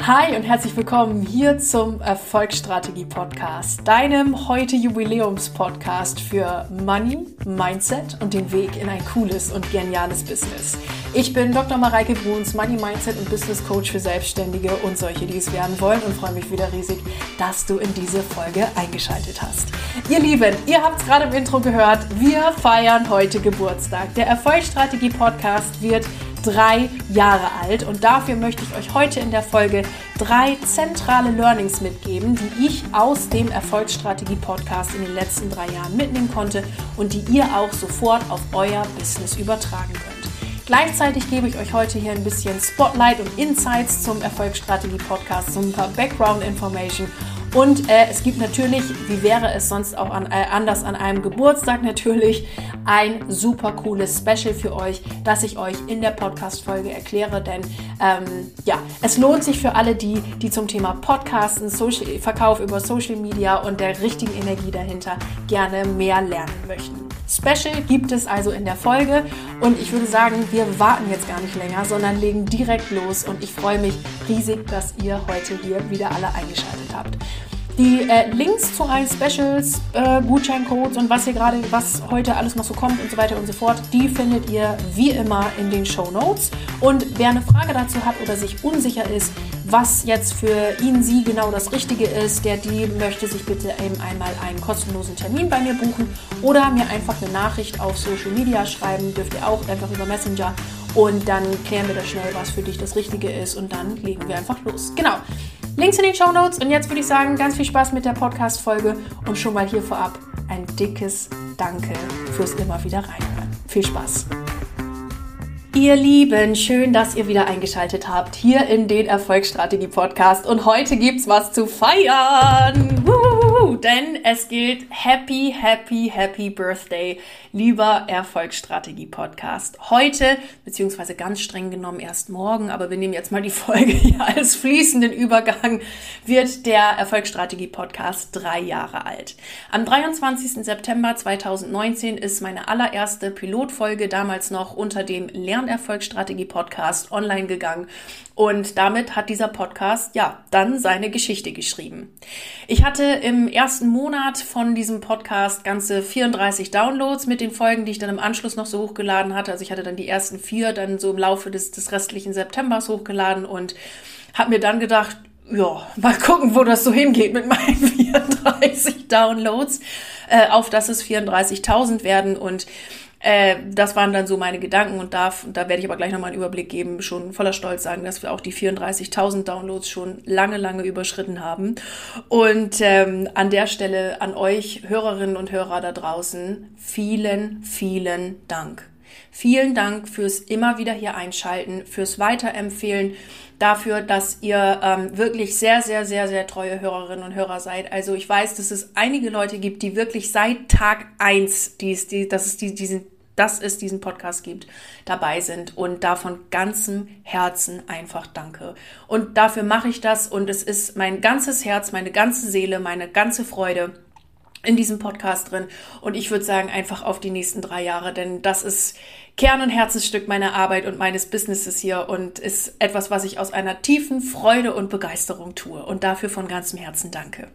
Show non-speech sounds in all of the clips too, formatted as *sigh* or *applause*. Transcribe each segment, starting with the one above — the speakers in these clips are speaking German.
Hi und herzlich willkommen hier zum Erfolgsstrategie Podcast, deinem heute Jubiläums Podcast für Money, Mindset und den Weg in ein cooles und geniales Business. Ich bin Dr. Mareike Bruns, Money Mindset und Business Coach für Selbstständige und solche, die es werden wollen und freue mich wieder riesig, dass du in diese Folge eingeschaltet hast. Ihr Lieben, ihr habt es gerade im Intro gehört, wir feiern heute Geburtstag. Der Erfolgsstrategie Podcast wird drei Jahre alt und dafür möchte ich euch heute in der Folge drei zentrale Learnings mitgeben, die ich aus dem Erfolgsstrategie Podcast in den letzten drei Jahren mitnehmen konnte und die ihr auch sofort auf euer Business übertragen könnt. Gleichzeitig gebe ich euch heute hier ein bisschen Spotlight und Insights zum Erfolgsstrategie Podcast, so ein paar Background Information und äh, es gibt natürlich, wie wäre es sonst auch an, äh, anders an einem Geburtstag natürlich, ein super cooles Special für euch, das ich euch in der Podcast-Folge erkläre. Denn ähm, ja, es lohnt sich für alle die, die zum Thema Podcasten, Social, Verkauf über Social Media und der richtigen Energie dahinter gerne mehr lernen möchten. Special gibt es also in der Folge und ich würde sagen, wir warten jetzt gar nicht länger, sondern legen direkt los und ich freue mich riesig, dass ihr heute hier wieder alle eingeschaltet habt. Die äh, Links zu allen Specials, äh, Gutscheincodes und was hier gerade, was heute alles noch so kommt und so weiter und so fort, die findet ihr wie immer in den Show Notes. Und wer eine Frage dazu hat oder sich unsicher ist, was jetzt für ihn, sie genau das Richtige ist, der, die möchte sich bitte eben einmal einen kostenlosen Termin bei mir buchen oder mir einfach eine Nachricht auf Social Media schreiben, dürft ihr auch einfach über Messenger und dann klären wir da schnell, was für dich das Richtige ist und dann legen wir einfach los. Genau. Links in den Show Notes und jetzt würde ich sagen, ganz viel Spaß mit der Podcast-Folge und schon mal hier vorab ein dickes Danke fürs immer wieder reinhören. Viel Spaß! Ihr Lieben, schön, dass ihr wieder eingeschaltet habt hier in den Erfolgsstrategie Podcast und heute gibt's was zu feiern. Woo! Denn es gilt Happy, Happy, Happy Birthday lieber Erfolgsstrategie Podcast. Heute, beziehungsweise ganz streng genommen erst morgen, aber wir nehmen jetzt mal die *laughs* Folge hier als fließenden Übergang, wird der Erfolgsstrategie Podcast drei Jahre alt. Am 23. September 2019 ist meine allererste Pilotfolge damals noch unter dem Lernerfolgsstrategie Podcast online gegangen und damit hat dieser Podcast ja dann seine Geschichte geschrieben. Ich hatte im ersten Monat von diesem Podcast ganze 34 Downloads mit den Folgen, die ich dann im Anschluss noch so hochgeladen hatte. Also ich hatte dann die ersten vier dann so im Laufe des, des restlichen Septembers hochgeladen und habe mir dann gedacht, ja, mal gucken, wo das so hingeht mit meinen 34 Downloads, äh, auf dass es 34.000 werden und äh, das waren dann so meine Gedanken und da, da werde ich aber gleich nochmal einen Überblick geben, schon voller Stolz sagen, dass wir auch die 34.000 Downloads schon lange, lange überschritten haben. Und ähm, an der Stelle an euch Hörerinnen und Hörer da draußen, vielen, vielen Dank. Vielen Dank fürs immer wieder hier einschalten, fürs Weiterempfehlen, dafür, dass ihr ähm, wirklich sehr, sehr, sehr, sehr treue Hörerinnen und Hörer seid. Also ich weiß, dass es einige Leute gibt, die wirklich seit Tag eins, die, die, dass es die, diesen dass es diesen Podcast gibt, dabei sind und da von ganzem Herzen einfach danke. Und dafür mache ich das und es ist mein ganzes Herz, meine ganze Seele, meine ganze Freude in diesem Podcast drin. Und ich würde sagen, einfach auf die nächsten drei Jahre, denn das ist Kern und Herzensstück meiner Arbeit und meines Businesses hier und ist etwas, was ich aus einer tiefen Freude und Begeisterung tue. Und dafür von ganzem Herzen danke.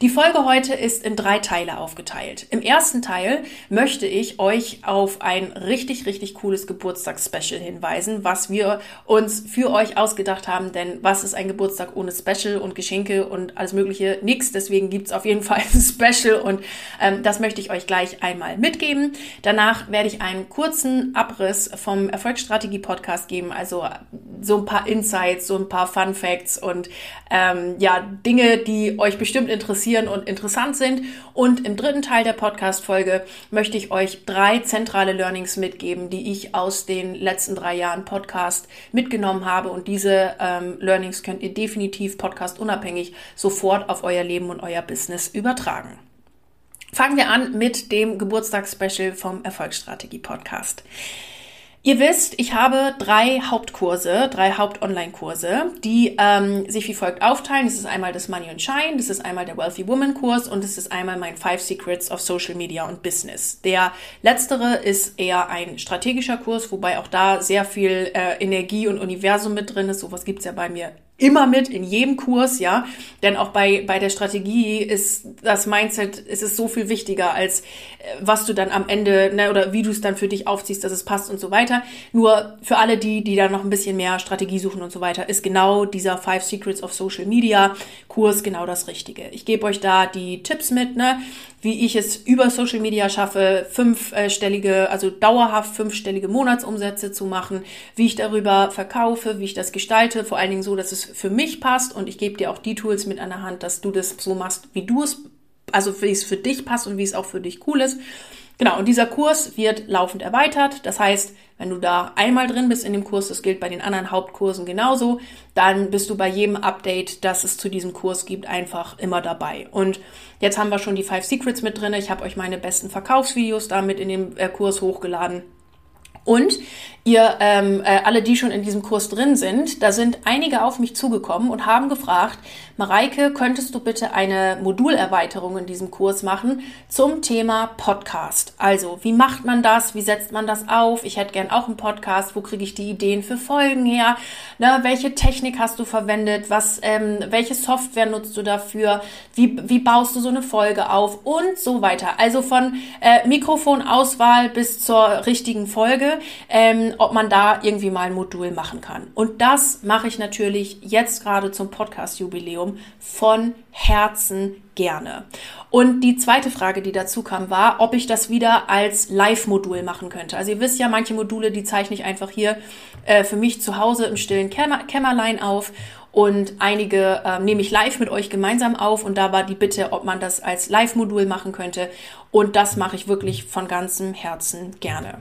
Die Folge heute ist in drei Teile aufgeteilt. Im ersten Teil möchte ich euch auf ein richtig, richtig cooles Geburtstagsspecial hinweisen, was wir uns für euch ausgedacht haben. Denn was ist ein Geburtstag ohne Special und Geschenke und alles Mögliche? Nix. Deswegen gibt's auf jeden Fall ein *laughs* Special und ähm, das möchte ich euch gleich einmal mitgeben. Danach werde ich einen kurzen Abriss vom Erfolgsstrategie-Podcast geben, also so ein paar Insights, so ein paar Fun Facts und ähm, ja, Dinge, die euch bestimmt bestimmt interessieren und interessant sind. Und im dritten Teil der Podcast-Folge möchte ich euch drei zentrale Learnings mitgeben, die ich aus den letzten drei Jahren Podcast mitgenommen habe. Und diese ähm, Learnings könnt ihr definitiv podcast unabhängig sofort auf euer Leben und euer Business übertragen. Fangen wir an mit dem Geburtstagsspecial vom Erfolgsstrategie-Podcast. Ihr wisst, ich habe drei Hauptkurse, drei Haupt-Online-Kurse, die ähm, sich wie folgt aufteilen. Das ist einmal das Money and Shine, das ist einmal der Wealthy Woman Kurs und das ist einmal mein Five Secrets of Social Media und Business. Der letztere ist eher ein strategischer Kurs, wobei auch da sehr viel äh, Energie und Universum mit drin ist. Sowas gibt's ja bei mir immer mit in jedem Kurs, ja. Denn auch bei, bei der Strategie ist das Mindset, ist es so viel wichtiger als äh, was du dann am Ende, ne, oder wie du es dann für dich aufziehst, dass es passt und so weiter. Nur für alle die, die da noch ein bisschen mehr Strategie suchen und so weiter, ist genau dieser Five Secrets of Social Media Kurs genau das Richtige. Ich gebe euch da die Tipps mit, ne, wie ich es über Social Media schaffe, fünfstellige, also dauerhaft fünfstellige Monatsumsätze zu machen, wie ich darüber verkaufe, wie ich das gestalte, vor allen Dingen so, dass es für mich passt und ich gebe dir auch die Tools mit an der Hand, dass du das so machst, wie du es, also wie es für dich passt und wie es auch für dich cool ist. Genau, und dieser Kurs wird laufend erweitert. Das heißt, wenn du da einmal drin bist in dem Kurs, das gilt bei den anderen Hauptkursen genauso, dann bist du bei jedem Update, das es zu diesem Kurs gibt, einfach immer dabei. Und jetzt haben wir schon die Five Secrets mit drin. Ich habe euch meine besten Verkaufsvideos damit in dem äh, Kurs hochgeladen. Und ihr ähm, äh, alle, die schon in diesem Kurs drin sind, da sind einige auf mich zugekommen und haben gefragt, Mareike, könntest du bitte eine Modulerweiterung in diesem Kurs machen zum Thema Podcast? Also, wie macht man das? Wie setzt man das auf? Ich hätte gern auch einen Podcast. Wo kriege ich die Ideen für Folgen her? Na, welche Technik hast du verwendet? Was, ähm, welche Software nutzt du dafür? Wie, wie baust du so eine Folge auf? Und so weiter. Also von äh, Mikrofonauswahl bis zur richtigen Folge, ähm, ob man da irgendwie mal ein Modul machen kann. Und das mache ich natürlich jetzt gerade zum Podcast-Jubiläum Jubiläum von Herzen gerne. Und die zweite Frage, die dazu kam, war, ob ich das wieder als Live-Modul machen könnte. Also ihr wisst ja, manche Module, die zeichne ich einfach hier äh, für mich zu Hause im stillen Kämmer Kämmerlein auf und einige äh, nehme ich live mit euch gemeinsam auf und da war die Bitte, ob man das als Live-Modul machen könnte und das mache ich wirklich von ganzem Herzen gerne.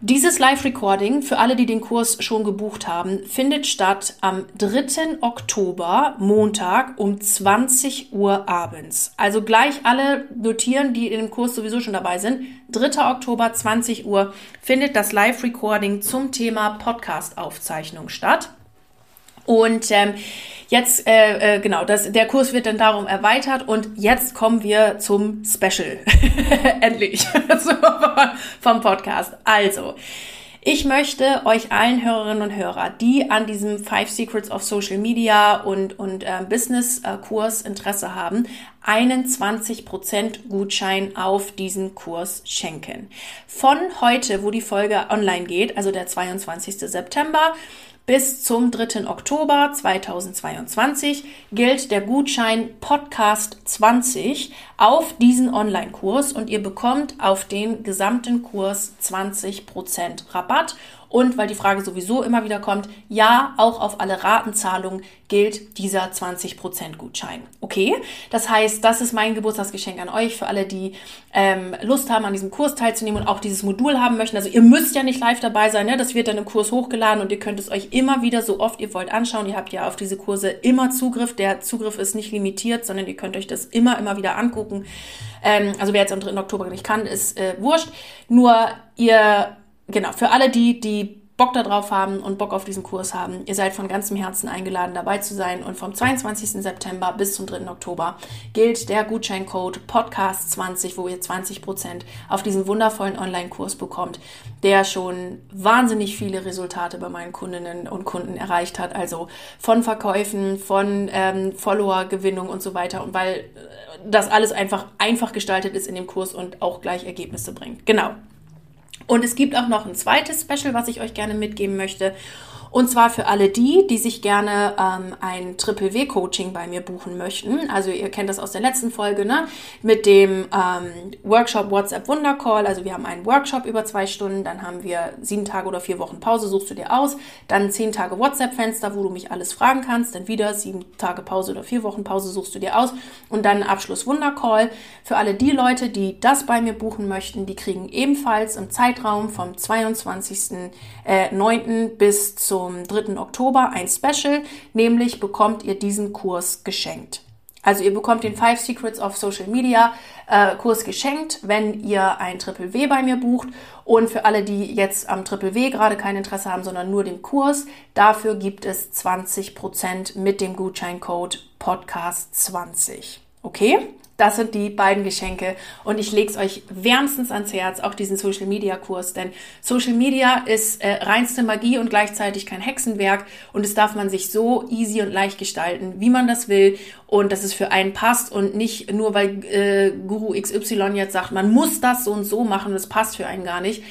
Dieses Live-Recording, für alle, die den Kurs schon gebucht haben, findet statt am 3. Oktober, Montag um 20 Uhr abends. Also gleich alle notieren, die in dem Kurs sowieso schon dabei sind. 3. Oktober, 20 Uhr findet das Live-Recording zum Thema Podcast-Aufzeichnung statt. Und ähm, jetzt, äh, äh, genau, das, der Kurs wird dann darum erweitert und jetzt kommen wir zum Special. *laughs* Endlich. *laughs* vom Podcast. Also, ich möchte euch allen Hörerinnen und Hörer, die an diesem Five Secrets of Social Media und, und äh, Business äh, Kurs Interesse haben, einen 20% Gutschein auf diesen Kurs schenken. Von heute, wo die Folge online geht, also der 22. September, bis zum 3. Oktober 2022 gilt der Gutschein Podcast 20 auf diesen Online-Kurs und ihr bekommt auf den gesamten Kurs 20% Rabatt und weil die Frage sowieso immer wieder kommt, ja, auch auf alle Ratenzahlungen gilt dieser 20% Gutschein. Okay? Das heißt, das ist mein Geburtstagsgeschenk an euch, für alle, die ähm, Lust haben, an diesem Kurs teilzunehmen und auch dieses Modul haben möchten. Also ihr müsst ja nicht live dabei sein, ne? das wird dann im Kurs hochgeladen und ihr könnt es euch immer wieder so oft ihr wollt anschauen. Ihr habt ja auf diese Kurse immer Zugriff. Der Zugriff ist nicht limitiert, sondern ihr könnt euch das immer, immer wieder angucken. Ähm, also wer jetzt am 3. Oktober nicht kann, ist äh, wurscht. Nur ihr genau, für alle die, die Bock darauf haben und Bock auf diesen Kurs haben, ihr seid von ganzem Herzen eingeladen, dabei zu sein. Und vom 22. September bis zum 3. Oktober gilt der Gutscheincode Podcast20, wo ihr 20% auf diesen wundervollen Online-Kurs bekommt, der schon wahnsinnig viele Resultate bei meinen Kundinnen und Kunden erreicht hat. Also von Verkäufen, von ähm, Follower-Gewinnung und so weiter. Und weil äh, das alles einfach einfach gestaltet ist in dem Kurs und auch gleich Ergebnisse bringt. Genau. Und es gibt auch noch ein zweites Special, was ich euch gerne mitgeben möchte. Und zwar für alle die, die sich gerne ähm, ein Triple W Coaching bei mir buchen möchten. Also ihr kennt das aus der letzten Folge, ne? Mit dem ähm, Workshop WhatsApp Wundercall. Also wir haben einen Workshop über zwei Stunden, dann haben wir sieben Tage oder vier Wochen Pause, suchst du dir aus. Dann zehn Tage WhatsApp-Fenster, wo du mich alles fragen kannst. Dann wieder sieben Tage Pause oder vier Wochen Pause suchst du dir aus. Und dann Abschluss Wundercall. Für alle die Leute, die das bei mir buchen möchten, die kriegen ebenfalls im Zeitraum vom 22.09. Äh, bis zum zum 3. Oktober ein Special, nämlich bekommt ihr diesen Kurs geschenkt. Also ihr bekommt den Five Secrets of Social Media äh, Kurs geschenkt, wenn ihr ein Triple W bei mir bucht. Und für alle, die jetzt am Triple W gerade kein Interesse haben, sondern nur den Kurs, dafür gibt es 20% mit dem Gutscheincode Podcast20. Okay? Das sind die beiden Geschenke. Und ich lege es euch wärmstens ans Herz, auch diesen Social Media Kurs, denn Social Media ist äh, reinste Magie und gleichzeitig kein Hexenwerk. Und es darf man sich so easy und leicht gestalten, wie man das will. Und dass es für einen passt und nicht nur weil äh, Guru XY jetzt sagt, man muss das so und so machen es passt für einen gar nicht.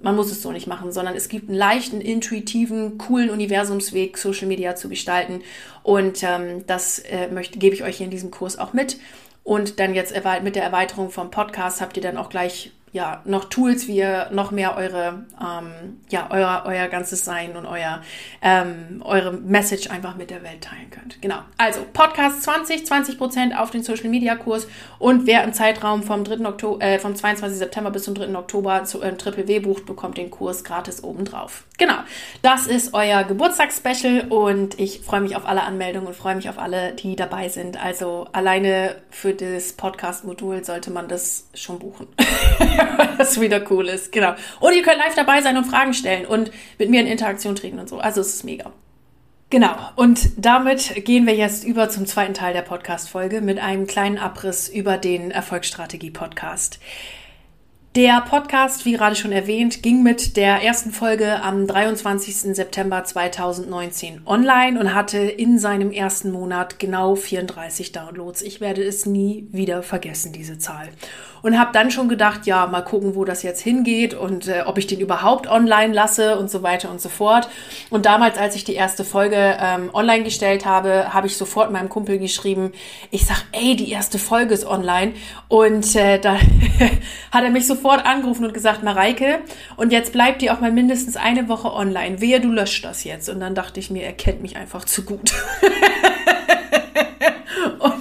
Man muss es so nicht machen, sondern es gibt einen leichten, intuitiven, coolen Universumsweg, Social Media zu gestalten. Und ähm, das äh, möchte, gebe ich euch hier in diesem Kurs auch mit. Und dann jetzt mit der Erweiterung vom Podcast habt ihr dann auch gleich ja, noch Tools, wie ihr noch mehr eure, ähm, ja, euer, euer ganzes Sein und euer, ähm, eure Message einfach mit der Welt teilen könnt. Genau. Also, Podcast 20, 20 Prozent auf den Social Media Kurs und wer im Zeitraum vom 3. Oktober, äh, vom 22. September bis zum 3. Oktober zu äh, Triple W bucht, bekommt den Kurs gratis obendrauf. Genau. Das ist euer Geburtstagsspecial und ich freue mich auf alle Anmeldungen und freue mich auf alle, die dabei sind. Also, alleine für das Podcast-Modul sollte man das schon buchen. *laughs* *laughs* was wieder cool ist. Genau. Und ihr könnt live dabei sein und Fragen stellen und mit mir in Interaktion treten und so. Also es ist mega. Genau, und damit gehen wir jetzt über zum zweiten Teil der Podcast-Folge mit einem kleinen Abriss über den Erfolgsstrategie-Podcast. Der Podcast, wie gerade schon erwähnt, ging mit der ersten Folge am 23. September 2019 online und hatte in seinem ersten Monat genau 34 Downloads. Ich werde es nie wieder vergessen, diese Zahl und habe dann schon gedacht, ja, mal gucken, wo das jetzt hingeht und äh, ob ich den überhaupt online lasse und so weiter und so fort. Und damals, als ich die erste Folge ähm, online gestellt habe, habe ich sofort meinem Kumpel geschrieben, ich sag, ey, die erste Folge ist online und äh, da *laughs* hat er mich sofort angerufen und gesagt, Mareike, und jetzt bleibt die auch mal mindestens eine Woche online. Wehe, du löscht das jetzt. Und dann dachte ich mir, er kennt mich einfach zu gut. *laughs* und,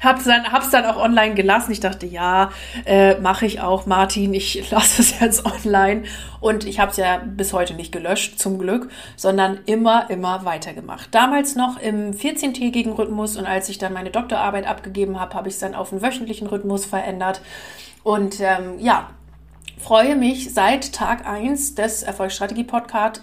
Hab's dann, hab's dann auch online gelassen. Ich dachte, ja, äh, mache ich auch, Martin. Ich *laughs* lasse es jetzt online. Und ich habe es ja bis heute nicht gelöscht, zum Glück, sondern immer, immer weitergemacht. Damals noch im 14-tägigen Rhythmus und als ich dann meine Doktorarbeit abgegeben habe, habe ich es dann auf einen wöchentlichen Rhythmus verändert. Und ähm, ja, freue mich seit Tag 1 des Erfolgsstrategie-Podcasts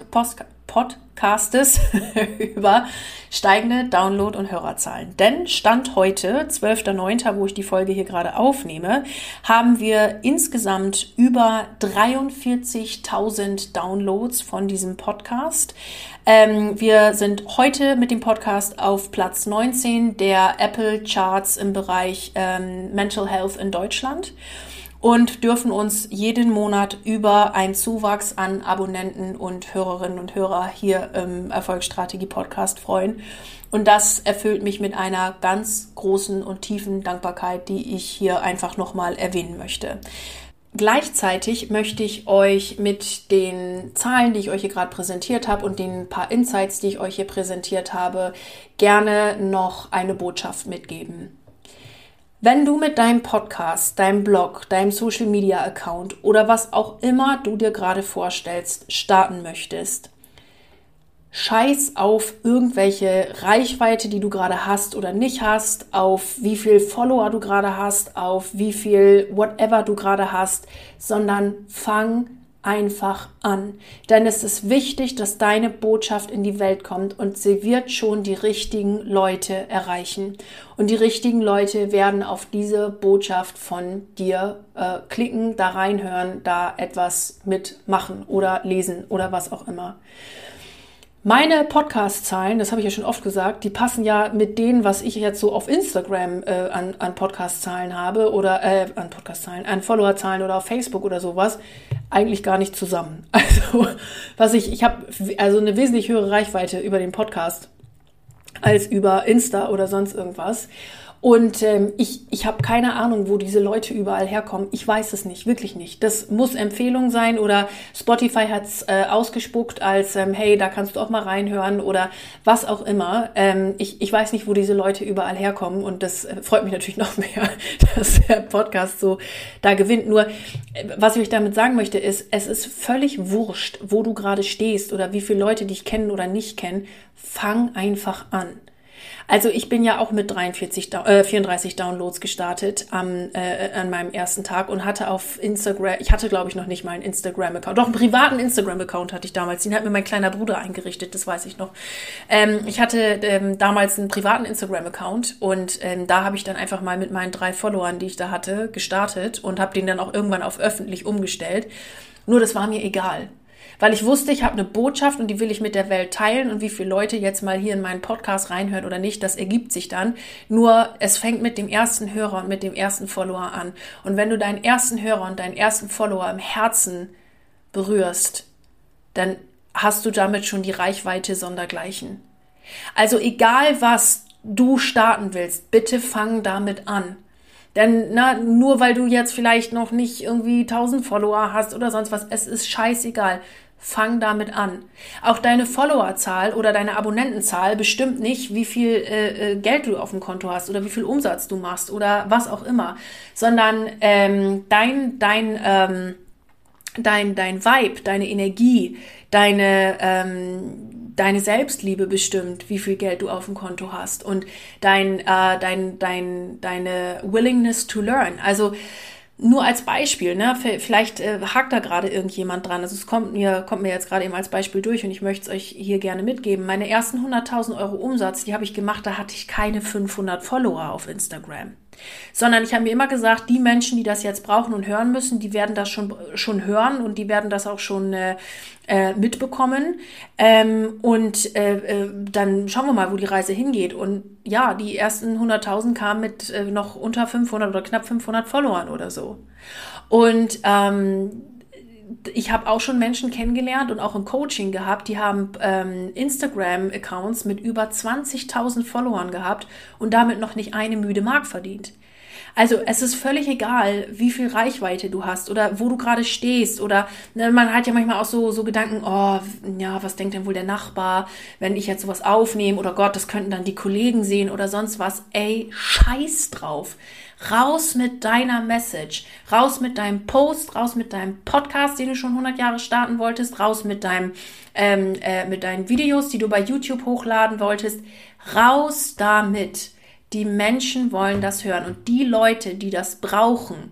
Podcastes *laughs* über steigende Download- und Hörerzahlen. Denn Stand heute, 12.09., wo ich die Folge hier gerade aufnehme, haben wir insgesamt über 43.000 Downloads von diesem Podcast. Ähm, wir sind heute mit dem Podcast auf Platz 19 der Apple Charts im Bereich ähm, Mental Health in Deutschland und dürfen uns jeden Monat über einen Zuwachs an Abonnenten und Hörerinnen und Hörer hier im Erfolgsstrategie Podcast freuen. Und das erfüllt mich mit einer ganz großen und tiefen Dankbarkeit, die ich hier einfach nochmal erwähnen möchte. Gleichzeitig möchte ich euch mit den Zahlen, die ich euch hier gerade präsentiert habe und den paar Insights, die ich euch hier präsentiert habe, gerne noch eine Botschaft mitgeben. Wenn du mit deinem Podcast, deinem Blog, deinem Social Media Account oder was auch immer du dir gerade vorstellst, starten möchtest, scheiß auf irgendwelche Reichweite, die du gerade hast oder nicht hast, auf wie viel Follower du gerade hast, auf wie viel whatever du gerade hast, sondern fang einfach an. Denn es ist wichtig, dass deine Botschaft in die Welt kommt und sie wird schon die richtigen Leute erreichen. Und die richtigen Leute werden auf diese Botschaft von dir äh, klicken, da reinhören, da etwas mitmachen oder lesen oder was auch immer. Meine Podcast-Zahlen, das habe ich ja schon oft gesagt, die passen ja mit denen, was ich jetzt so auf Instagram äh, an, an Podcast-Zahlen habe oder äh, an Podcast-Zahlen, an Follower-Zahlen oder auf Facebook oder sowas, eigentlich gar nicht zusammen. *laughs* Also was ich, ich habe also eine wesentlich höhere Reichweite über den Podcast als über Insta oder sonst irgendwas. Und ähm, ich, ich habe keine Ahnung, wo diese Leute überall herkommen. Ich weiß es nicht, wirklich nicht. Das muss Empfehlung sein oder Spotify hat's äh, ausgespuckt als, ähm, hey, da kannst du auch mal reinhören oder was auch immer. Ähm, ich, ich weiß nicht, wo diese Leute überall herkommen und das äh, freut mich natürlich *laughs* noch mehr, dass der Podcast so da gewinnt. Nur, äh, was ich euch damit sagen möchte, ist, es ist völlig wurscht, wo du gerade stehst oder wie viele Leute dich kennen oder nicht kennen. Fang einfach an. Also ich bin ja auch mit 43, äh, 34 Downloads gestartet am, äh, an meinem ersten Tag und hatte auf Instagram, ich hatte glaube ich noch nicht mal einen Instagram-Account, doch einen privaten Instagram-Account hatte ich damals, den hat mir mein kleiner Bruder eingerichtet, das weiß ich noch. Ähm, ich hatte ähm, damals einen privaten Instagram-Account und ähm, da habe ich dann einfach mal mit meinen drei Followern, die ich da hatte, gestartet und habe den dann auch irgendwann auf öffentlich umgestellt. Nur das war mir egal weil ich wusste, ich habe eine Botschaft und die will ich mit der Welt teilen und wie viele Leute jetzt mal hier in meinen Podcast reinhören oder nicht, das ergibt sich dann. Nur es fängt mit dem ersten Hörer und mit dem ersten Follower an. Und wenn du deinen ersten Hörer und deinen ersten Follower im Herzen berührst, dann hast du damit schon die Reichweite sondergleichen. Also egal was du starten willst, bitte fang damit an. Denn na, nur weil du jetzt vielleicht noch nicht irgendwie 1000 Follower hast oder sonst was, es ist scheißegal. Fang damit an. Auch deine Followerzahl oder deine Abonnentenzahl bestimmt nicht, wie viel äh, äh, Geld du auf dem Konto hast oder wie viel Umsatz du machst oder was auch immer, sondern ähm, dein dein ähm, dein dein Vibe, deine Energie, deine ähm, deine Selbstliebe bestimmt, wie viel Geld du auf dem Konto hast und dein äh, dein dein deine Willingness to learn. Also nur als Beispiel, ne? Vielleicht äh, hakt da gerade irgendjemand dran. Also es kommt mir, kommt mir jetzt gerade eben als Beispiel durch und ich möchte es euch hier gerne mitgeben. Meine ersten 100.000 Euro Umsatz, die habe ich gemacht, da hatte ich keine 500 Follower auf Instagram. Sondern ich habe mir immer gesagt, die Menschen, die das jetzt brauchen und hören müssen, die werden das schon, schon hören und die werden das auch schon äh, äh, mitbekommen. Ähm, und äh, äh, dann schauen wir mal, wo die Reise hingeht. Und ja, die ersten 100.000 kamen mit äh, noch unter 500 oder knapp 500 Followern oder so. Und ähm, ich habe auch schon Menschen kennengelernt und auch im Coaching gehabt, die haben ähm, Instagram-Accounts mit über 20.000 Followern gehabt und damit noch nicht eine müde Mark verdient. Also es ist völlig egal, wie viel Reichweite du hast oder wo du gerade stehst oder ne, man hat ja manchmal auch so, so Gedanken, oh, ja, was denkt denn wohl der Nachbar, wenn ich jetzt sowas aufnehme oder Gott, das könnten dann die Kollegen sehen oder sonst was. Ey, scheiß drauf. Raus mit deiner Message, raus mit deinem Post, raus mit deinem Podcast, den du schon 100 Jahre starten wolltest, raus mit deinem, ähm, äh, mit deinen Videos, die du bei YouTube hochladen wolltest, raus damit. Die Menschen wollen das hören. Und die Leute, die das brauchen,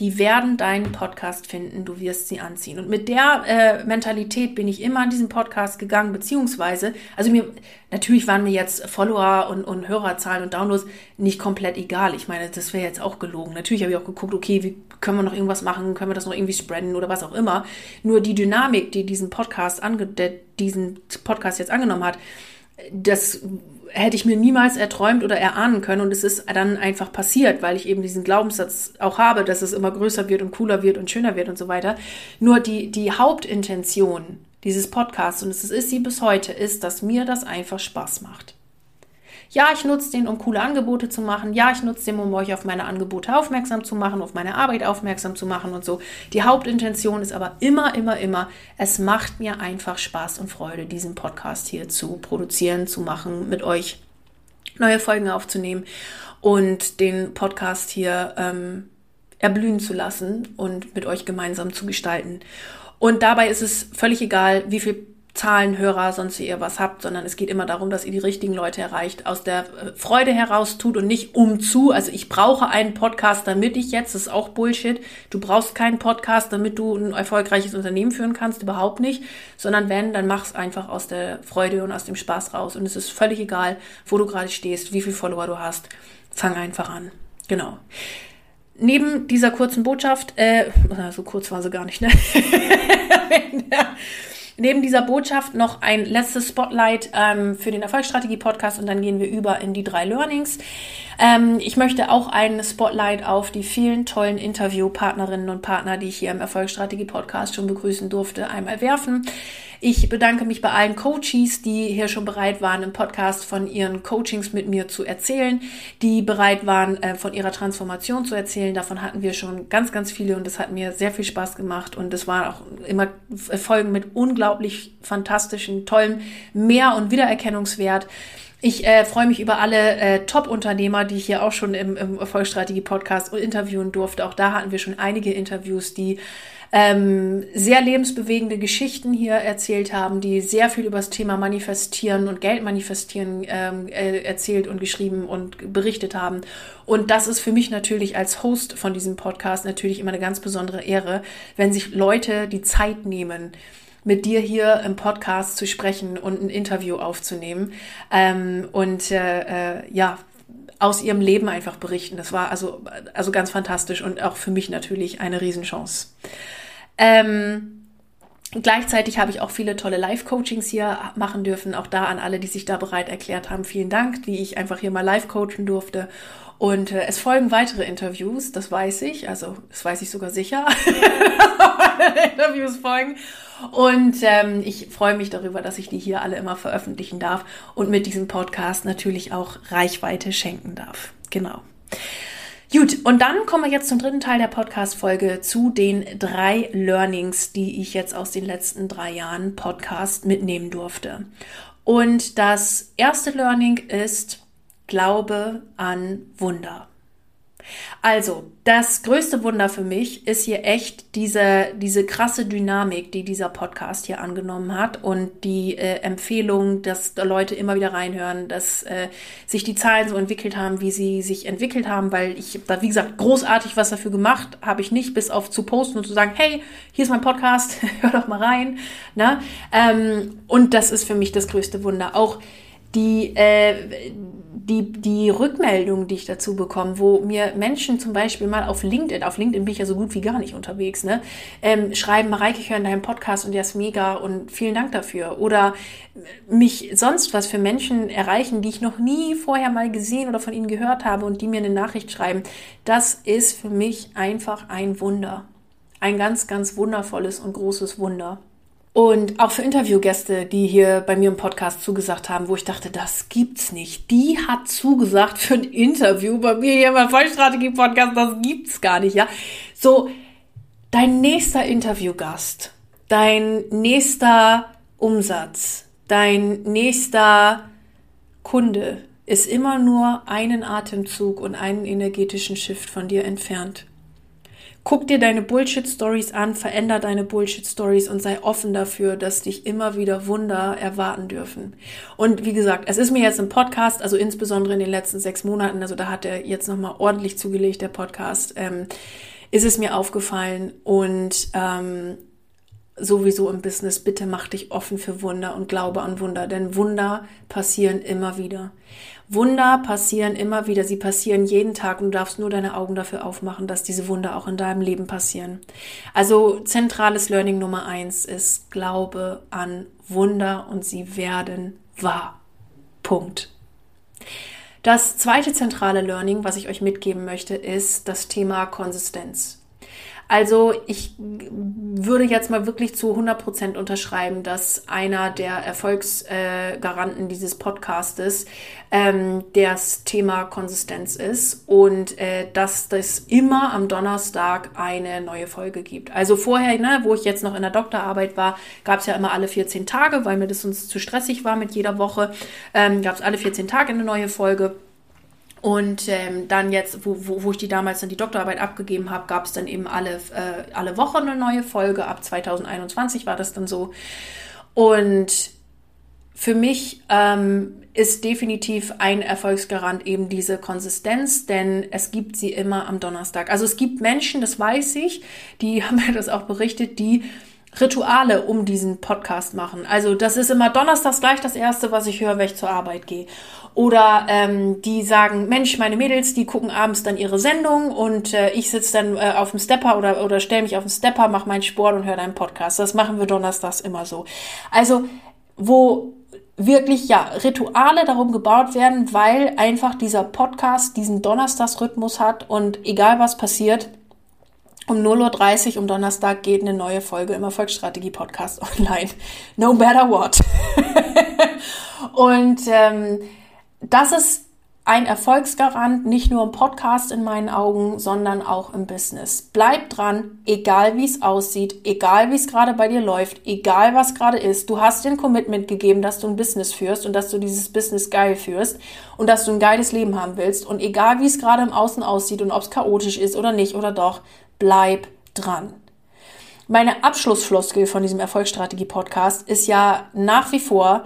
die werden deinen Podcast finden, du wirst sie anziehen. Und mit der äh, Mentalität bin ich immer an diesen Podcast gegangen, beziehungsweise, also mir, natürlich waren mir jetzt Follower und, und Hörerzahlen und Downloads nicht komplett egal. Ich meine, das wäre jetzt auch gelogen. Natürlich habe ich auch geguckt, okay, wie können wir noch irgendwas machen, können wir das noch irgendwie spreaden oder was auch immer. Nur die Dynamik, die diesen Podcast, ange der diesen Podcast jetzt angenommen hat, das hätte ich mir niemals erträumt oder erahnen können. Und es ist dann einfach passiert, weil ich eben diesen Glaubenssatz auch habe, dass es immer größer wird und cooler wird und schöner wird und so weiter. Nur die, die Hauptintention dieses Podcasts, und es ist sie bis heute, ist, dass mir das einfach Spaß macht. Ja, ich nutze den, um coole Angebote zu machen. Ja, ich nutze den, um euch auf meine Angebote aufmerksam zu machen, auf meine Arbeit aufmerksam zu machen und so. Die Hauptintention ist aber immer, immer, immer, es macht mir einfach Spaß und Freude, diesen Podcast hier zu produzieren, zu machen, mit euch neue Folgen aufzunehmen und den Podcast hier ähm, erblühen zu lassen und mit euch gemeinsam zu gestalten. Und dabei ist es völlig egal, wie viel Zahlen, Hörer, sonst ihr was habt, sondern es geht immer darum, dass ihr die richtigen Leute erreicht, aus der äh, Freude heraus tut und nicht um zu. Also ich brauche einen Podcast, damit ich jetzt, das ist auch Bullshit. Du brauchst keinen Podcast, damit du ein erfolgreiches Unternehmen führen kannst, überhaupt nicht. Sondern wenn, dann mach's einfach aus der Freude und aus dem Spaß raus. Und es ist völlig egal, wo du gerade stehst, wie viel Follower du hast. Fang einfach an. Genau neben dieser kurzen Botschaft, äh, *laughs* so kurz war sie gar nicht, ne? *laughs* neben dieser Botschaft noch ein letztes Spotlight ähm, für den Erfolgsstrategie-Podcast und dann gehen wir über in die drei Learnings. Ähm, ich möchte auch ein Spotlight auf die vielen tollen Interviewpartnerinnen und Partner, die ich hier im Erfolgsstrategie-Podcast schon begrüßen durfte, einmal werfen. Ich bedanke mich bei allen Coaches, die hier schon bereit waren, im Podcast von ihren Coachings mit mir zu erzählen, die bereit waren, äh, von ihrer Transformation zu erzählen. Davon hatten wir schon ganz, ganz viele und es hat mir sehr viel Spaß gemacht und es waren auch immer Folgen mit unglaublich fantastischen, tollen Mehr- und Wiedererkennungswert. Ich äh, freue mich über alle äh, Top-Unternehmer, die ich hier auch schon im, im Erfolgsstrategie-Podcast interviewen durfte. Auch da hatten wir schon einige Interviews, die ähm, sehr lebensbewegende Geschichten hier erzählt haben, die sehr viel über das Thema Manifestieren und Geld manifestieren ähm, äh, erzählt und geschrieben und berichtet haben. Und das ist für mich natürlich als Host von diesem Podcast natürlich immer eine ganz besondere Ehre, wenn sich Leute die Zeit nehmen, mit dir hier im Podcast zu sprechen und ein Interview aufzunehmen. Ähm, und äh, äh, ja, aus ihrem Leben einfach berichten. Das war also, also ganz fantastisch und auch für mich natürlich eine Riesenchance. Ähm, Gleichzeitig habe ich auch viele tolle Live-Coachings hier machen dürfen. Auch da an alle, die sich da bereit erklärt haben, vielen Dank, wie ich einfach hier mal live coachen durfte. Und äh, es folgen weitere Interviews, das weiß ich. Also, das weiß ich sogar sicher. *laughs* Interviews folgen. Und ähm, ich freue mich darüber, dass ich die hier alle immer veröffentlichen darf und mit diesem Podcast natürlich auch Reichweite schenken darf. Genau. Gut, und dann kommen wir jetzt zum dritten Teil der Podcast-Folge zu den drei Learnings, die ich jetzt aus den letzten drei Jahren Podcast mitnehmen durfte. Und das erste Learning ist, Glaube an Wunder. Also, das größte Wunder für mich ist hier echt diese, diese krasse Dynamik, die dieser Podcast hier angenommen hat und die äh, Empfehlung, dass da Leute immer wieder reinhören, dass äh, sich die Zahlen so entwickelt haben, wie sie sich entwickelt haben, weil ich da, wie gesagt, großartig was dafür gemacht habe ich nicht, bis auf zu posten und zu sagen, hey, hier ist mein Podcast, *laughs* hör doch mal rein. Ne? Ähm, und das ist für mich das größte Wunder. Auch die, äh, die, die Rückmeldungen, die ich dazu bekomme, wo mir Menschen zum Beispiel mal auf LinkedIn, auf LinkedIn bin ich ja so gut wie gar nicht unterwegs, ne, ähm, schreiben, Mareike, ich höre in deinem Podcast und der ist mega und vielen Dank dafür. Oder mich sonst was für Menschen erreichen, die ich noch nie vorher mal gesehen oder von ihnen gehört habe und die mir eine Nachricht schreiben. Das ist für mich einfach ein Wunder. Ein ganz, ganz wundervolles und großes Wunder. Und auch für Interviewgäste, die hier bei mir im Podcast zugesagt haben, wo ich dachte, das gibt's nicht. Die hat zugesagt für ein Interview bei mir hier im Vollstrategie-Podcast, das gibt's gar nicht, ja. So, dein nächster Interviewgast, dein nächster Umsatz, dein nächster Kunde ist immer nur einen Atemzug und einen energetischen Shift von dir entfernt. Guck dir deine Bullshit-Stories an, veränder deine Bullshit-Stories und sei offen dafür, dass dich immer wieder Wunder erwarten dürfen. Und wie gesagt, es ist mir jetzt im Podcast, also insbesondere in den letzten sechs Monaten, also da hat er jetzt nochmal ordentlich zugelegt, der Podcast, ähm, ist es mir aufgefallen und ähm, sowieso im Business, bitte mach dich offen für Wunder und glaube an Wunder, denn Wunder passieren immer wieder. Wunder passieren immer wieder, sie passieren jeden Tag und du darfst nur deine Augen dafür aufmachen, dass diese Wunder auch in deinem Leben passieren. Also zentrales Learning Nummer eins ist Glaube an Wunder und sie werden wahr. Punkt. Das zweite zentrale Learning, was ich euch mitgeben möchte, ist das Thema Konsistenz. Also ich würde jetzt mal wirklich zu 100 Prozent unterschreiben, dass einer der Erfolgsgaranten dieses Podcastes ähm, das Thema Konsistenz ist und äh, dass das immer am Donnerstag eine neue Folge gibt. Also vorher, ne, wo ich jetzt noch in der Doktorarbeit war, gab es ja immer alle 14 Tage, weil mir das uns zu stressig war mit jeder Woche, ähm, gab es alle 14 Tage eine neue Folge. Und ähm, dann jetzt, wo, wo, wo ich die damals dann die Doktorarbeit abgegeben habe, gab es dann eben alle, äh, alle Woche eine neue Folge. Ab 2021 war das dann so. Und für mich ähm, ist definitiv ein Erfolgsgarant eben diese Konsistenz, denn es gibt sie immer am Donnerstag. Also es gibt Menschen, das weiß ich, die *laughs* haben mir das auch berichtet, die Rituale um diesen Podcast machen. Also das ist immer donnerstags gleich das Erste, was ich höre, wenn ich zur Arbeit gehe. Oder ähm, die sagen, Mensch, meine Mädels, die gucken abends dann ihre Sendung und äh, ich sitze dann äh, auf dem Stepper oder, oder stelle mich auf den Stepper, mache meinen Sport und höre deinen Podcast. Das machen wir donnerstags immer so. Also wo wirklich ja Rituale darum gebaut werden, weil einfach dieser Podcast diesen Donnerstagsrhythmus hat und egal was passiert, um 0.30 Uhr um Donnerstag geht eine neue Folge im Erfolgsstrategie-Podcast *laughs* online. No matter what. *laughs* und ähm, das ist ein Erfolgsgarant, nicht nur im Podcast in meinen Augen, sondern auch im Business. Bleib dran, egal wie es aussieht, egal wie es gerade bei dir läuft, egal was gerade ist. Du hast dir ein Commitment gegeben, dass du ein Business führst und dass du dieses Business geil führst und dass du ein geiles Leben haben willst. Und egal wie es gerade im Außen aussieht und ob es chaotisch ist oder nicht oder doch, bleib dran. Meine Abschlussfloskel von diesem Erfolgsstrategie-Podcast ist ja nach wie vor,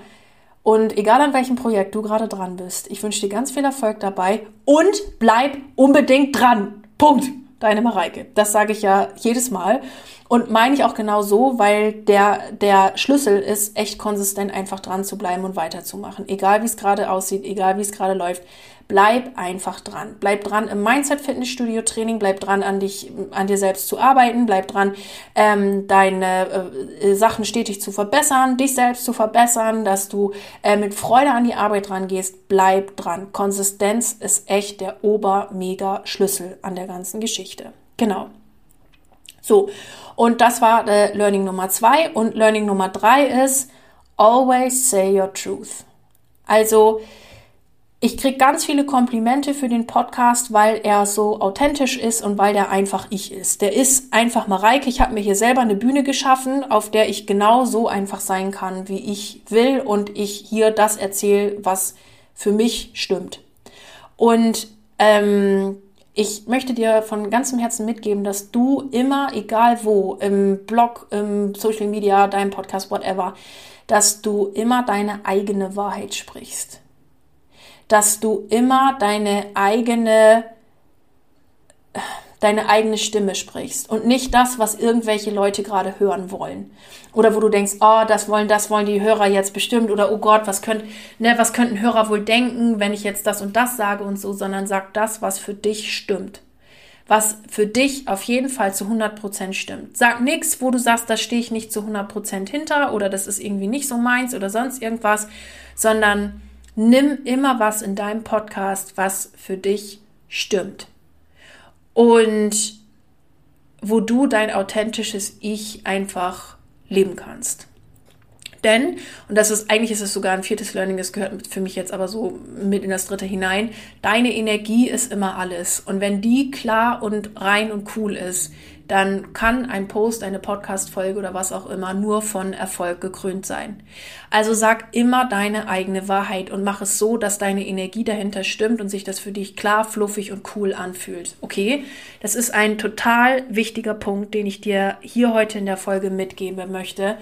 und egal an welchem Projekt du gerade dran bist, ich wünsche dir ganz viel Erfolg dabei und bleib unbedingt dran. Punkt. Deine Mareike. Das sage ich ja jedes Mal. Und meine ich auch genau so, weil der, der Schlüssel ist, echt konsistent einfach dran zu bleiben und weiterzumachen. Egal wie es gerade aussieht, egal wie es gerade läuft. Bleib einfach dran. Bleib dran im Mindset Fitnessstudio Training, bleib dran an dich, an dir selbst zu arbeiten, bleib dran, ähm, deine äh, Sachen stetig zu verbessern, dich selbst zu verbessern, dass du äh, mit Freude an die Arbeit rangehst. Bleib dran. Konsistenz ist echt der ober-mega Schlüssel an der ganzen Geschichte. Genau. So. Und das war äh, Learning Nummer zwei. Und Learning Nummer drei ist, always say your truth. Also, ich kriege ganz viele Komplimente für den Podcast, weil er so authentisch ist und weil der einfach ich ist. Der ist einfach Mareike. Ich habe mir hier selber eine Bühne geschaffen, auf der ich genau so einfach sein kann, wie ich will und ich hier das erzähle, was für mich stimmt. Und ähm, ich möchte dir von ganzem Herzen mitgeben, dass du immer, egal wo, im Blog, im Social Media, deinem Podcast, whatever, dass du immer deine eigene Wahrheit sprichst dass du immer deine eigene, deine eigene Stimme sprichst und nicht das, was irgendwelche Leute gerade hören wollen. Oder wo du denkst, oh, das wollen, das wollen die Hörer jetzt bestimmt oder oh Gott, was könnt, ne, was könnten Hörer wohl denken, wenn ich jetzt das und das sage und so, sondern sag das, was für dich stimmt. Was für dich auf jeden Fall zu 100% stimmt. Sag nichts, wo du sagst, da stehe ich nicht zu 100% hinter oder das ist irgendwie nicht so meins oder sonst irgendwas, sondern Nimm immer was in deinem Podcast, was für dich stimmt. Und wo du dein authentisches Ich einfach leben kannst. Denn, und das ist, eigentlich ist es sogar ein viertes Learning, das gehört für mich jetzt aber so mit in das dritte hinein. Deine Energie ist immer alles. Und wenn die klar und rein und cool ist, dann kann ein Post, eine Podcast-Folge oder was auch immer nur von Erfolg gekrönt sein. Also sag immer deine eigene Wahrheit und mach es so, dass deine Energie dahinter stimmt und sich das für dich klar, fluffig und cool anfühlt. Okay? Das ist ein total wichtiger Punkt, den ich dir hier heute in der Folge mitgeben möchte.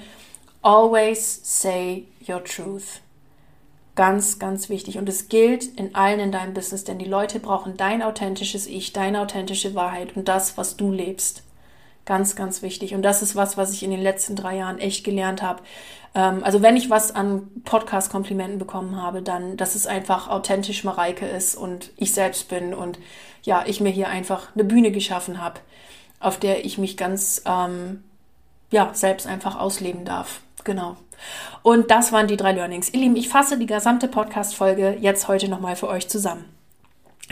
Always say your truth. Ganz, ganz wichtig. Und es gilt in allen in deinem Business, denn die Leute brauchen dein authentisches Ich, deine authentische Wahrheit und das, was du lebst. Ganz, ganz wichtig. Und das ist was, was ich in den letzten drei Jahren echt gelernt habe. Ähm, also wenn ich was an Podcast-Komplimenten bekommen habe, dann, dass es einfach authentisch Mareike ist und ich selbst bin und ja, ich mir hier einfach eine Bühne geschaffen habe, auf der ich mich ganz, ähm, ja, selbst einfach ausleben darf. Genau. Und das waren die drei Learnings. Ihr Lieben, ich fasse die gesamte Podcast-Folge jetzt heute nochmal für euch zusammen.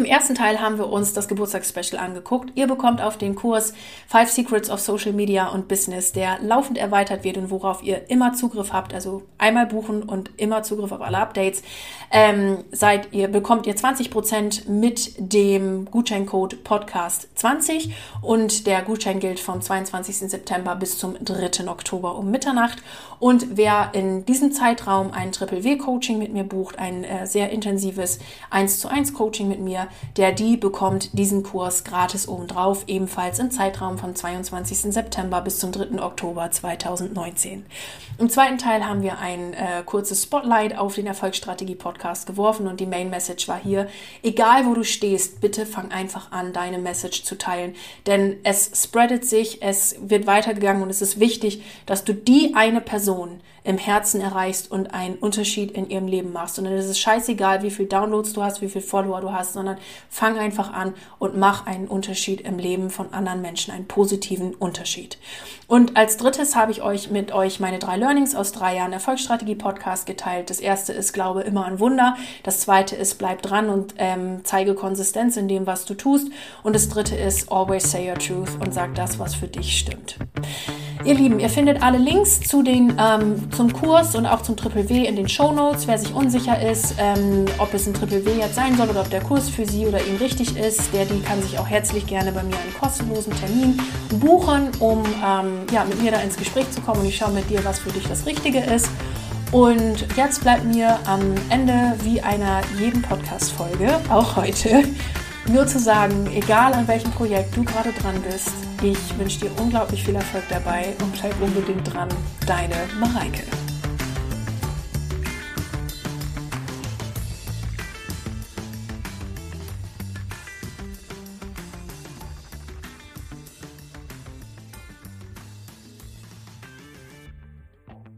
Im ersten Teil haben wir uns das Geburtstagsspecial angeguckt. Ihr bekommt auf den Kurs Five Secrets of Social Media und Business, der laufend erweitert wird und worauf ihr immer Zugriff habt. Also einmal buchen und immer Zugriff auf alle Updates. Ähm, seid ihr, bekommt ihr 20% mit dem Gutscheincode Podcast 20 und der Gutschein gilt vom 22. September bis zum 3. Oktober um Mitternacht. Und wer in diesem Zeitraum ein Triple W Coaching mit mir bucht, ein äh, sehr intensives 1 zu 1 Coaching mit mir, der die bekommt diesen Kurs gratis obendrauf, ebenfalls im Zeitraum vom 22. September bis zum 3. Oktober 2019. Im zweiten Teil haben wir ein äh, kurzes Spotlight auf den Erfolgsstrategie Podcast geworfen und die Main Message war hier, egal wo du stehst, bitte fang einfach an, deine Message zu teilen, denn es spreadet sich, es wird weitergegangen und es ist wichtig, dass du die eine Person im Herzen erreichst und einen Unterschied in ihrem Leben machst. Und dann ist es scheißegal, wie viel Downloads du hast, wie viel Follower du hast, sondern fang einfach an und mach einen Unterschied im Leben von anderen Menschen, einen positiven Unterschied. Und als drittes habe ich euch mit euch meine drei Learnings aus drei Jahren Erfolgsstrategie Podcast geteilt. Das erste ist, glaube immer an Wunder. Das zweite ist, bleib dran und ähm, zeige Konsistenz in dem, was du tust. Und das dritte ist, always say your truth und sag das, was für dich stimmt. Ihr Lieben, ihr findet alle Links zu den, ähm, zum Kurs und auch zum Triple W in den Show Notes. Wer sich unsicher ist, ähm, ob es ein Triple W jetzt sein soll oder ob der Kurs für sie oder ihn richtig ist, der die kann sich auch herzlich gerne bei mir einen kostenlosen Termin buchen, um ähm, ja, mit mir da ins Gespräch zu kommen und ich schaue mit dir, was für dich das Richtige ist. Und jetzt bleibt mir am Ende wie einer jeden Podcast-Folge, auch heute, nur zu sagen, egal an welchem Projekt du gerade dran bist, ich wünsche dir unglaublich viel Erfolg dabei und bleib unbedingt dran. Deine Mareike.